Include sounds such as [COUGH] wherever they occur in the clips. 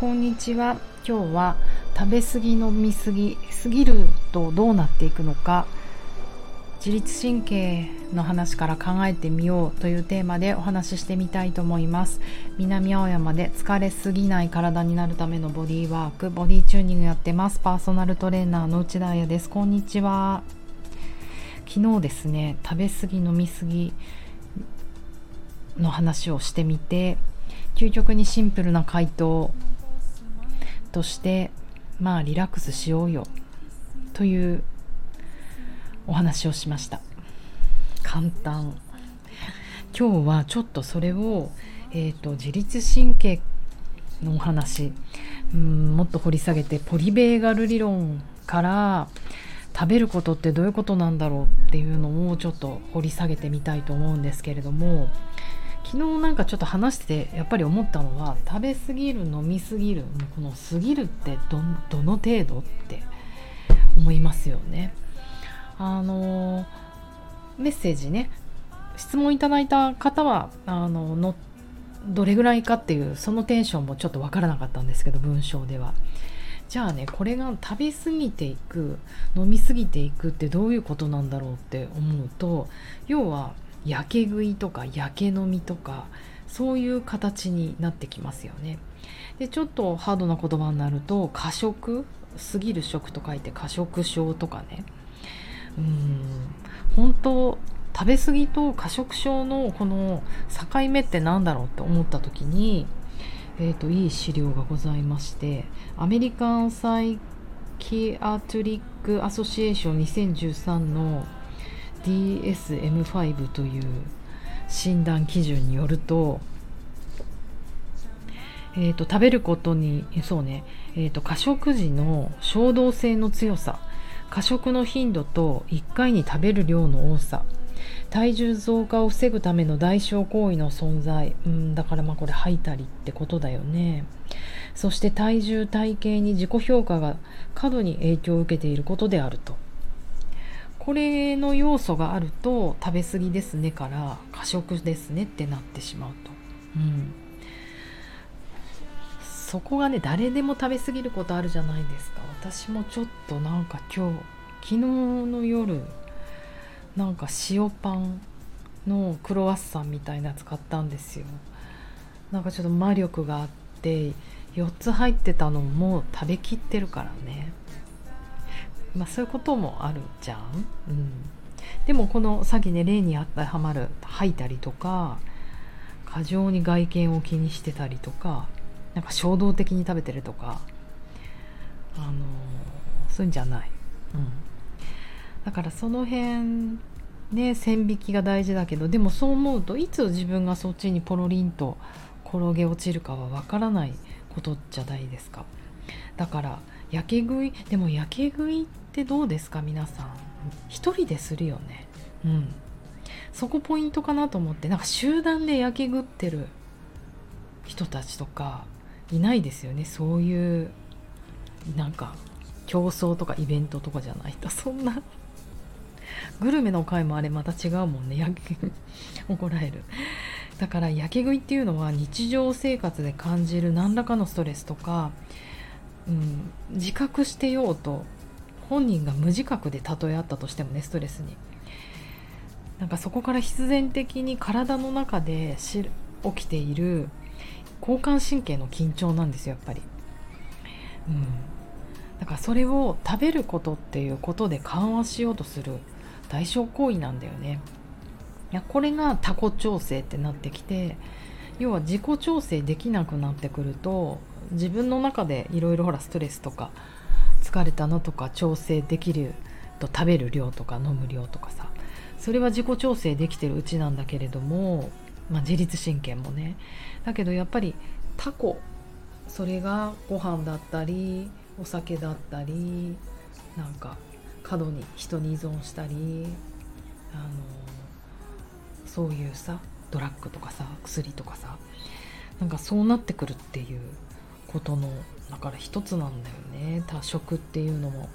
こんにちは。今日は食べ過ぎ飲み過ぎ過ぎるとどうなっていくのか自律神経の話から考えてみようというテーマでお話ししてみたいと思います。南青山で疲れすぎない体になるためのボディワークボディチューニングやってます。パーソナルトレーナーの内田彩です。こんにちは。昨日ですね食べ過ぎ飲み過ぎの話をしてみて究極にシンプルな回答としてまあリラックスしようよというお話をしました。簡単。今日はちょっとそれを、えーと、自律神経のお話うんもっと掘り下げてポリベーガル理論から食べることってどういうことなんだろうっていうのをちょっと掘り下げてみたいと思うんですけれども昨日なんかちょっと話しててやっぱり思ったのは食べ過ぎる飲み過ぎるこの過ぎるってどの程度って思いますよね。あのメッセージね質問いただいた方はあののどれぐらいかっていうそのテンションもちょっと分からなかったんですけど文章では。じゃあねこれが食べ過ぎていく飲み過ぎていくってどういうことなんだろうって思うと要はやけ食いとかやけ飲みとかそういう形になってきますよね。でちょっとハードな言葉になると過食？過ぎる食と書いて過食症とかね。うん。本当食べ過ぎと過食症のこの境目って何だろうって思った時に、えーと、いい資料がございましてアメリカン・サイキアトリック・アソシエーション2013の DSM5 という診断基準によると,、えーと、食べることにそうね、えーと、過食時の衝動性の強さ過食の頻度と1回に食べる量の多さ体重増加を防ぐための代償行為の存在うんだからまあこれ吐いたりってことだよね。そして体重体型に自己評価が過度に影響を受けていることであると。これの要素があると食べ過ぎですねから過食ですねってなってしまうと、うん、そこがね誰でも食べ過ぎることあるじゃないですか。私もちょっとなんか今日昨日の夜なんか塩パンのクロワッサンみたいなやつ買ったんですよ。なんかちょっと魔力があって4つ入ってたのも食べきってるからね。まあ、そういうこともあるじゃん、うん、でもこのさっきね例に当てはまる吐いたりとか過剰に外見を気にしてたりとかなんか衝動的に食べてるとかあのそういうんじゃない、うん、だからその辺ね線引きが大事だけどでもそう思うといつ自分がそっちにポロリンと転げ落ちるかはわからないことじゃないですか。だからやけ食いでもやけ食いってどうですか皆さん。一人でするよね。うん。そこポイントかなと思って。なんか集団で焼け食ってる人たちとかいないですよね。そういうなんか競争とかイベントとかじゃないと。そんなグルメの回もあれまた違うもんね。焼け [LAUGHS] 怒られる。だから焼け食いっていうのは日常生活で感じる何らかのストレスとか、うん、自覚してようと本人が無自覚で例えあったとしてもねストレスになんかそこから必然的に体の中で起きている交感神経の緊張なんですよやっぱり。うん、だからそれを食べることっていうことで緩和しようとする代償行為なんだよね。いやこれが他己調整ってなってきて要は自己調整できなくなってくると自分の中でいろいろほらストレスとか疲れたのとか調整できると食べる量とか飲む量とかさ。それは自己調整できてるうちなんだけれども、まあ、自律神経もね。だけどやっぱりタコそれがご飯だったりお酒だったりなんか過度に人に依存したりあのそういうさドラッグとかさ薬とかさなんかそうなってくるっていうことのだから一つなんだよね。多色っていうのも。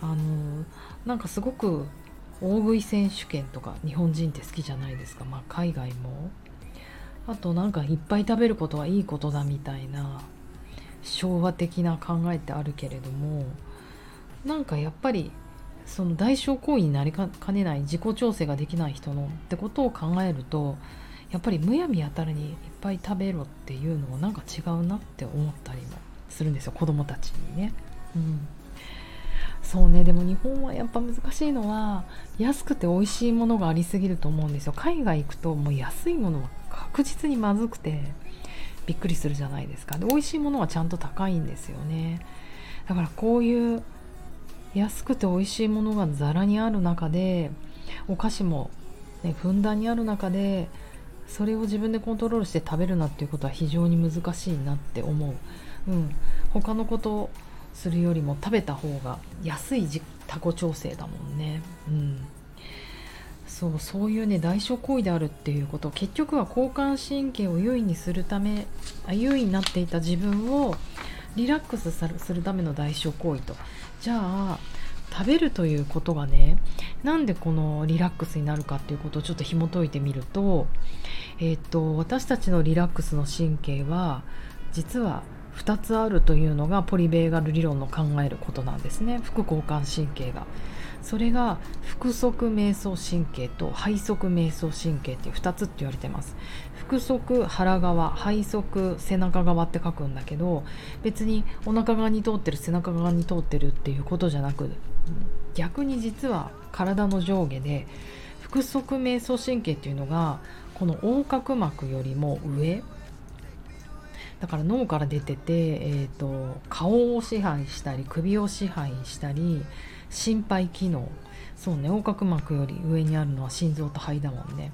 あのなんかすごく大食い選手権とか日本人って好きじゃないですか。まあ海外も。あとなんかいっぱい食べることはいいことだみたいな昭和的な考えってあるけれどもなんかやっぱりその代償行為になりかねない自己調整ができない人のってことを考えるとやっぱりむやみやたらにいっぱい食べろっていうのはなんか違うなって思ったりもするんですよ子供たちにね。うん。そうねでも日本はやっぱ難しいのは安くて美味しいものがありすぎると思うんですよ。海外行くともう安いものは確実にまずくてびっくりするじゃないですか。で美味しいものはちゃんと高いんですよね。だからこういう安くて美味しいものがざらにある中でお菓子も、ね、ふんだんにある中でそれを自分でコントロールして食べるなっていうことは非常に難しいなって思う、うん、他のことをするよりも食べた方が安い自己調整だもんね、うん、そうそういうね代償行為であるっていうこと。結局は交感神経を優位にするため優位になっていた自分をリラックスするための代償行為と。じゃあ食べるということがねなんでこのリラックスになるかっていうことをちょっと紐解いてみると,、えーと、私たちのリラックスの神経は実は2つあるというのがポリベーガル理論の考えることなんですね副交感神経が。それが腹側瞑想神経と背側瞑想神経っていう2つって言われてます腹側腹側背側背中側って書くんだけど別にお腹側に通ってる背中側に通ってるっていうことじゃなく逆に実は体の上下で腹側瞑想神経っていうのがこの横隔膜よりも上。だから脳から出てて、えーと、顔を支配したり首を支配したり心肺機能。そうね横隔膜より上にあるのは心臓と肺だもんね。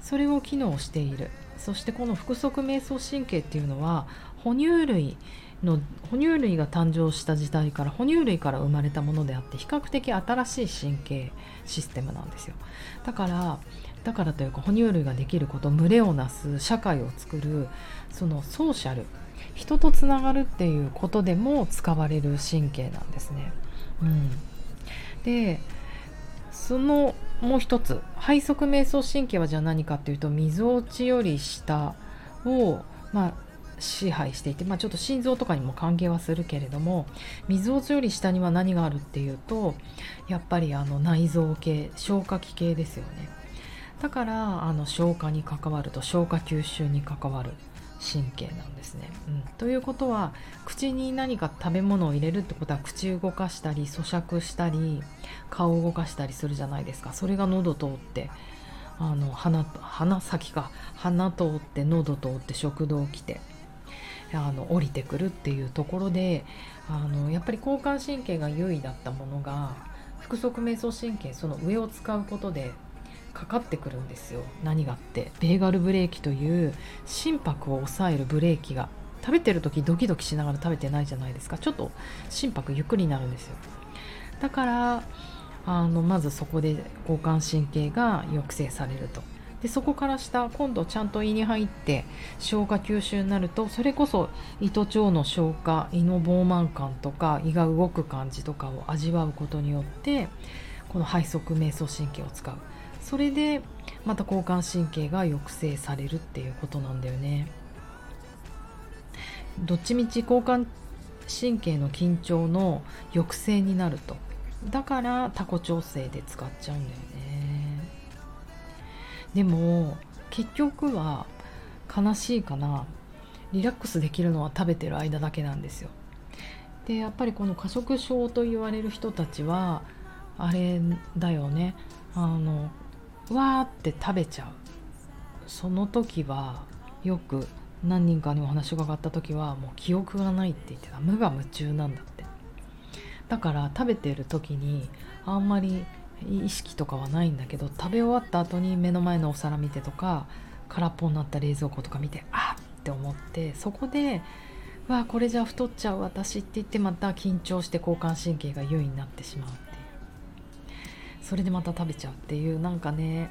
それを機能している。そしてこの腹側瞑想神経っていうのは哺乳類の哺乳類が誕生した時代から哺乳類から生まれたものであって比較的新しい神経システムなんですよだからだからというか哺乳類ができること群れをなす社会を作るそのソーシャル人とつながるっていうことでも使われる神経なんですね。うん、でそのもう一つ背側瞑想神経はじゃあ何かっていうとみぞおちより下を、まあ、支配していて、まあ、ちょっと心臓とかにも関係はするけれどもみぞおちより下には何があるっていうとやっぱりあの内臓系消化器系ですよね。だからあの消化に関わると消化吸収に関わる神経なんですね。うん、ということは口に何か食べ物を入れるってことは口動かしたり咀嚼したり顔を動かしたりするじゃないですか。それが喉通ってあの鼻鼻先か。鼻通って喉通って食道来て。あの降りてくるっていうところであのやっぱり交感神経が優位だったものが腹側瞑想神経その上を使うことでかかってくるんですよ。何がって。ベーガルブレーキという心拍を抑えるブレーキが。食べてる時ドキドキしながら食べてないじゃないですか。ちょっと心拍ゆっくりになるんですよ。だからあのまずそこで交感神経が抑制されると。でそこから下今度ちゃんと胃に入って消化吸収になるとそれこそ胃と腸の消化胃の膨満感とか胃が動く感じとかを味わうことによってこの背側瞑想神経を使う。それでまた交感神経が抑制されるっていうことなんだよね。どっちみち交感神経の緊張の抑制になると。だからタコ調整で使っちゃうんだよね。でも結局は悲しいかな。リラックスできるのは食べてる間だけなんですよ。でやっぱりこの過食症と言われる人たちはあれだよね。あのわーって食べちゃう。その時はよく何人かにお話が上がった時はもう記憶がないって言ってた。無我夢中なんだって。だから食べてる時にあんまり意識とかはないんだけど食べ終わった後に目の前のお皿見てとか空っぽになった冷蔵庫とか見てあっって思ってそこでわあこれじゃ太っちゃう私って言ってまた緊張して交感神経が優位になってしまうってそれでまた食べちゃうっていうなんかね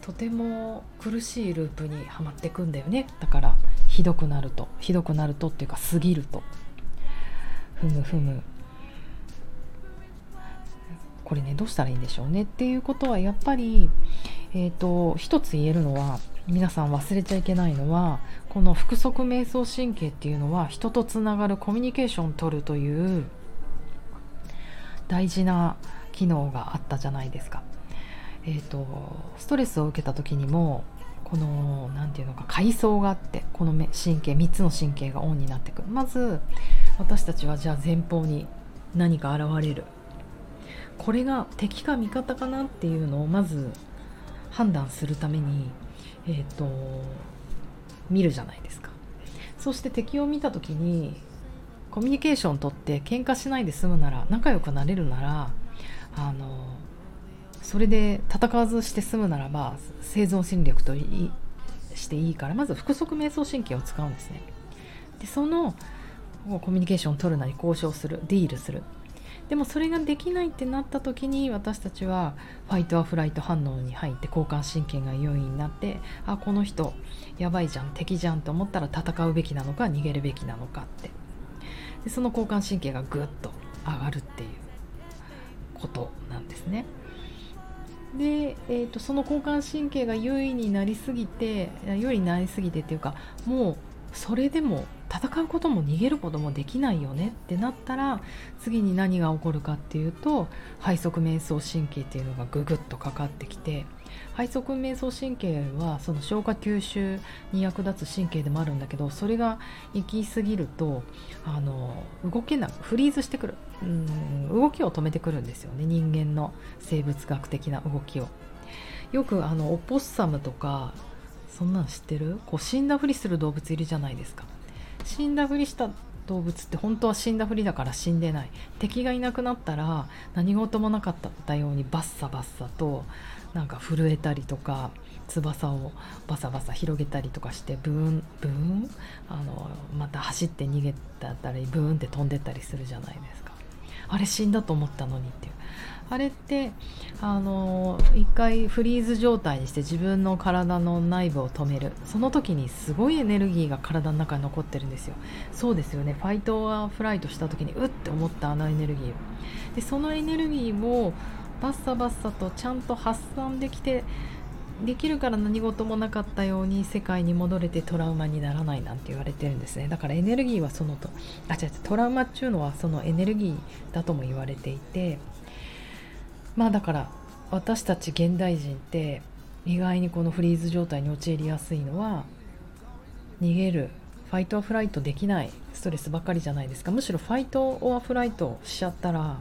とても苦しいループにはまってくんだよね。だからひどくなると。ひどくなるとっていうか過ぎると。ふむふむ。これねどうしたらいいんでしょうねっていうことはやっぱりえ、ー、と一つ言えるのは皆さん忘れちゃいけないのはこの腹側瞑想神経っていうのは人とつながるコミュニケーションを取るという大事な機能があったじゃないですか。えーと、ストレスを受けた時にもこの何て言うのか階層があってこの神経3つの神経がオンになってくるまず私たちはじゃあ前方に何か現れるこれが敵か味方かなっていうのをまず判断するためにえっ、ー、と見るじゃないですか。そして敵を見た時にコミュニケーションとって喧嘩しないで済むなら仲良くなれるならあのそれで戦わずして済むならば生存戦略といしていいからまず腹側瞑想神経を使うんですね。でそのコミュニケーションを取るなり交渉するディールする。でもそれができないってなった時に私たちはファイトアフライト反応に入って交感神経が優位になってあこの人やばいじゃん敵じゃんと思ったら戦うべきなのか逃げるべきなのかってでその交感神経がぐっと上がるっていうことなんですね。で、えーと、その交感神経が優位になりすぎて優位になりすぎてっていうかもうそれでも戦うことも逃げることもできないよねってなったら次に何が起こるかっていうと背側瞑想神経っていうのがググッとかかってきて背側瞑想神経はその消化吸収に役立つ神経でもあるんだけどそれが行き過ぎるとあの動けなくフリーズしてくる。うん動きを止めてくるんですよね。人間の生物学的な動きを。よくあのオポッサムとかそんなん知ってる？こう死んだふりする動物いるじゃないですか。死んだふりした動物って本当は死んだふりだから死んでない。敵がいなくなったら何事もなかったようにバッサバッサとなんか震えたりとか翼をバサバサ広げたりとかしてブーンブーン？あのまた走って逃げたりブーンって飛んでったりするじゃないですか。あれ死んだと思ったのにってあれってあの一回フリーズ状態にして自分の体の内部を止める。その時にすごいエネルギーが体の中に残ってるんですよ。そうですよね。ファイトアフライトした時にうって思ったあのエネルギーでそのエネルギーをバッサバッサとちゃんと発散できてできるから何事もなかったように世界に戻れてトラウマにならないなんて言われてるんですね。だからエネルギーはそのとあ違うトラウマっていうのはそのエネルギーだとも言われていてまあだから私たち現代人って意外にこのフリーズ状態に陥りやすいのは逃げるファイトアフライトできないストレスばっかりじゃないですか。むしろファイトオアフライトしちゃったら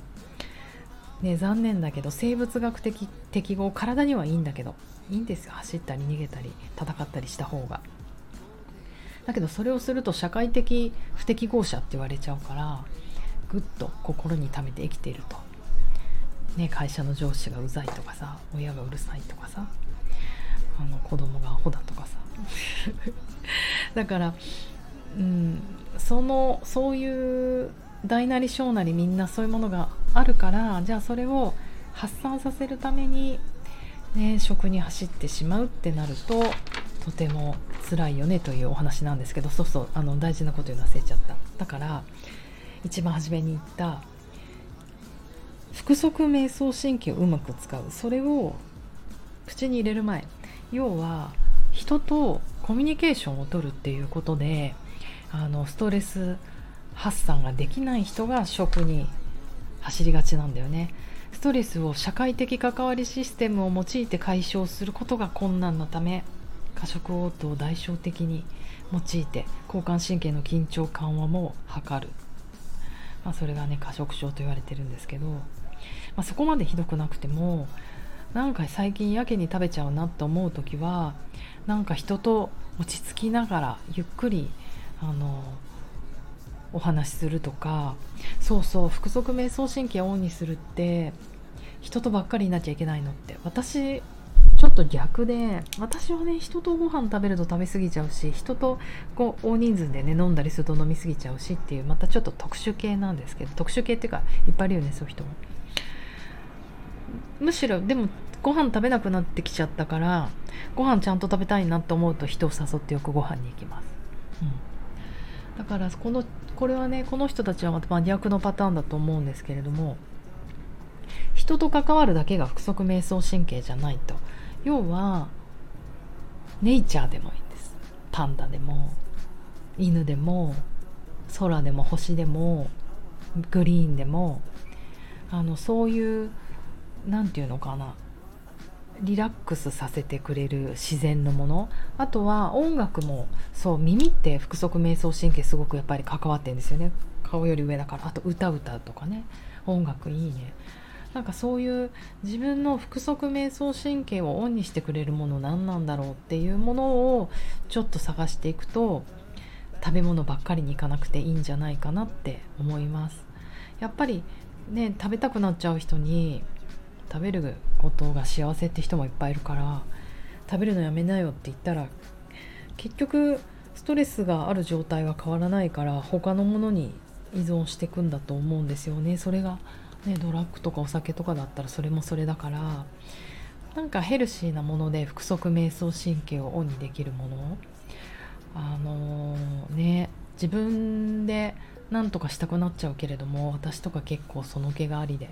ね残念だけど生物学的適合体にはいいんだけどいいんですよ。走ったり逃げたり戦ったりした方が。だけどそれをすると社会的不適合者って言われちゃうからぐっと心に溜めて生きていると。ね、会社の上司がうざいとかさ親がうるさいとかさあの子供がアホだとかさ。[LAUGHS] だから、うん、そのそういう大なり小なりみんなそういうものがあるからじゃあそれを発散させるために、ね、食に走ってしまうってなるととても辛いよねというお話なんですけどそうそうあの大事なこと言うの忘れちゃった。だから一番初めに言った腹側瞑想神経をうまく使う。それを口に入れる前要は人とコミュニケーションをとるっていうことであのストレス発散ができない人が食に走りがちなんだよね。ストレスを社会的関わりシステムを用いて解消することが困難なため過食応答を代償的に用いて交感神経の緊張緩和も図る、まあ、それがね過食症と言われてるんですけど。まあ、そこまでひどくなくてもなんか最近やけに食べちゃうなって思う時はなんか人と落ち着きながらゆっくりあのお話しするとかそうそう腹側瞑想神経をオンにするって人とばっかりになっちゃいけないのって私ちょっと逆で私はね人とご飯食べると食べ過ぎちゃうし人とこう大人数でね飲んだりすると飲み過ぎちゃうしっていうまたちょっと特殊系なんですけど特殊系っていうかいっぱいいるよねそういう人も。むしろでもご飯食べなくなってきちゃったからご飯ちゃんと食べたいなと思うと人を誘ってよくご飯に行きます、うん、だからこのこれはねこの人たちはまた真逆のパターンだと思うんですけれども人と関わるだけが腹側瞑想神経じゃないと。要はネイチャーでもいいんです。パンダでも犬でも空でも星でもグリーンでもあのそういう何て言うのかな。リラックスさせてくれる自然のもの。あとは音楽もそう耳って腹側瞑想神経すごくやっぱり関わってるんですよね。顔より上だから。あと歌歌とかね。音楽いいね。なんかそういう自分の腹側瞑想神経をオンにしてくれるもの何なんだろうっていうものをちょっと探していくと食べ物ばっかりに行かなくていいんじゃないかなって思います。やっぱりね食べたくなっちゃう人に食べることが幸せって人もいっぱいいるから食べるのやめなよって言ったら結局ストレスがある状態は変わらないから他のものに依存していくんだと思うんですよね。それが、ね、ドラッグとかお酒とかだったらそれもそれだからなんかヘルシーなもので腹側瞑想神経をオンにできるもの。あのー、ね自分で何とかしたくなっちゃうけれども私とか結構その気がありで。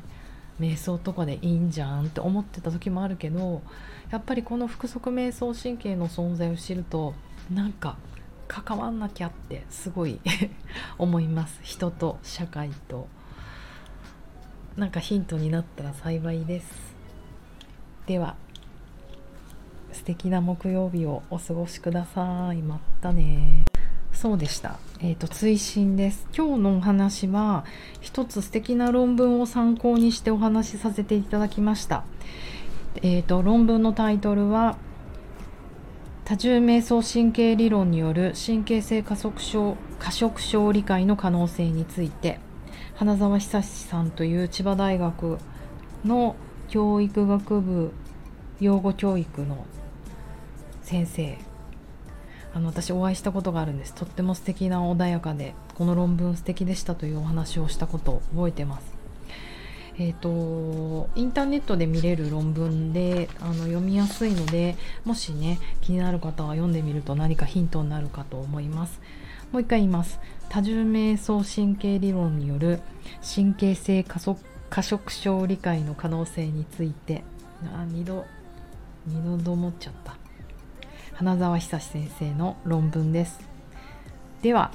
瞑想とかでいいんじゃんって思ってた時もあるけどやっぱりこの腹側瞑想神経の存在を知るとなんか関わんなきゃってすごい [LAUGHS] 思います。人と社会と。なんかヒントになったら幸いです。では素敵な木曜日をお過ごしください。またね。そうでした。えっ、ー、と追伸です。今日のお話は一つ素敵な論文を参考にしてお話しさせていただきました。え、ー、と論文のタイトルは多重瞑想神経理論による神経性加速症過食症理解の可能性について花澤久志さんという千葉大学の教育学部養護教育の先生あの私お会いしたことがあるんです。とっても素敵な穏やかでこの論文素敵でしたというお話をしたことを覚えてます。えーと、インターネットで見れる論文であの読みやすいのでもしね気になる方は読んでみると何かヒントになるかと思います。もう一回言います。多重瞑想神経理論による神経性加速過食症理解の可能性について。あ2度2度と思っちゃった。花澤久志先生の論文です。では。